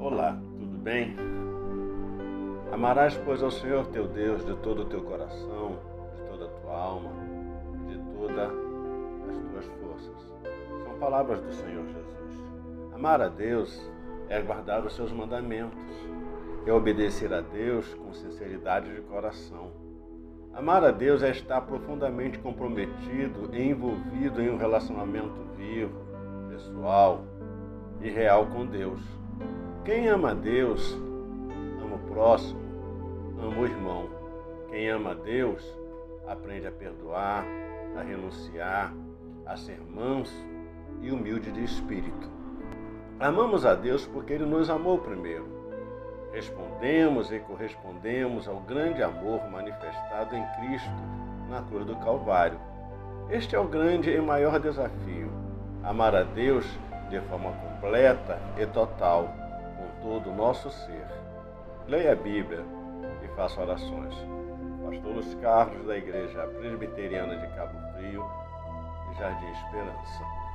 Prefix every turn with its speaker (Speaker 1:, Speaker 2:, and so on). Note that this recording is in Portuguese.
Speaker 1: Olá, tudo bem? Amarás, pois, ao Senhor teu Deus de todo o teu coração, de toda a tua alma, de todas as tuas forças. São palavras do Senhor Jesus. Amar a Deus é guardar os seus mandamentos, é obedecer a Deus com sinceridade de coração. Amar a Deus é estar profundamente comprometido e envolvido em um relacionamento vivo, pessoal e real com Deus. Quem ama Deus, ama o próximo, ama o irmão. Quem ama Deus, aprende a perdoar, a renunciar, a ser manso e humilde de espírito. Amamos a Deus porque Ele nos amou primeiro. Respondemos e correspondemos ao grande amor manifestado em Cristo na cruz do Calvário. Este é o grande e maior desafio: amar a Deus de forma completa e total todo o nosso ser. Leia a Bíblia e faça orações. Pastor Luiz Carlos, da Igreja Presbiteriana de Cabo Frio, Jardim Esperança.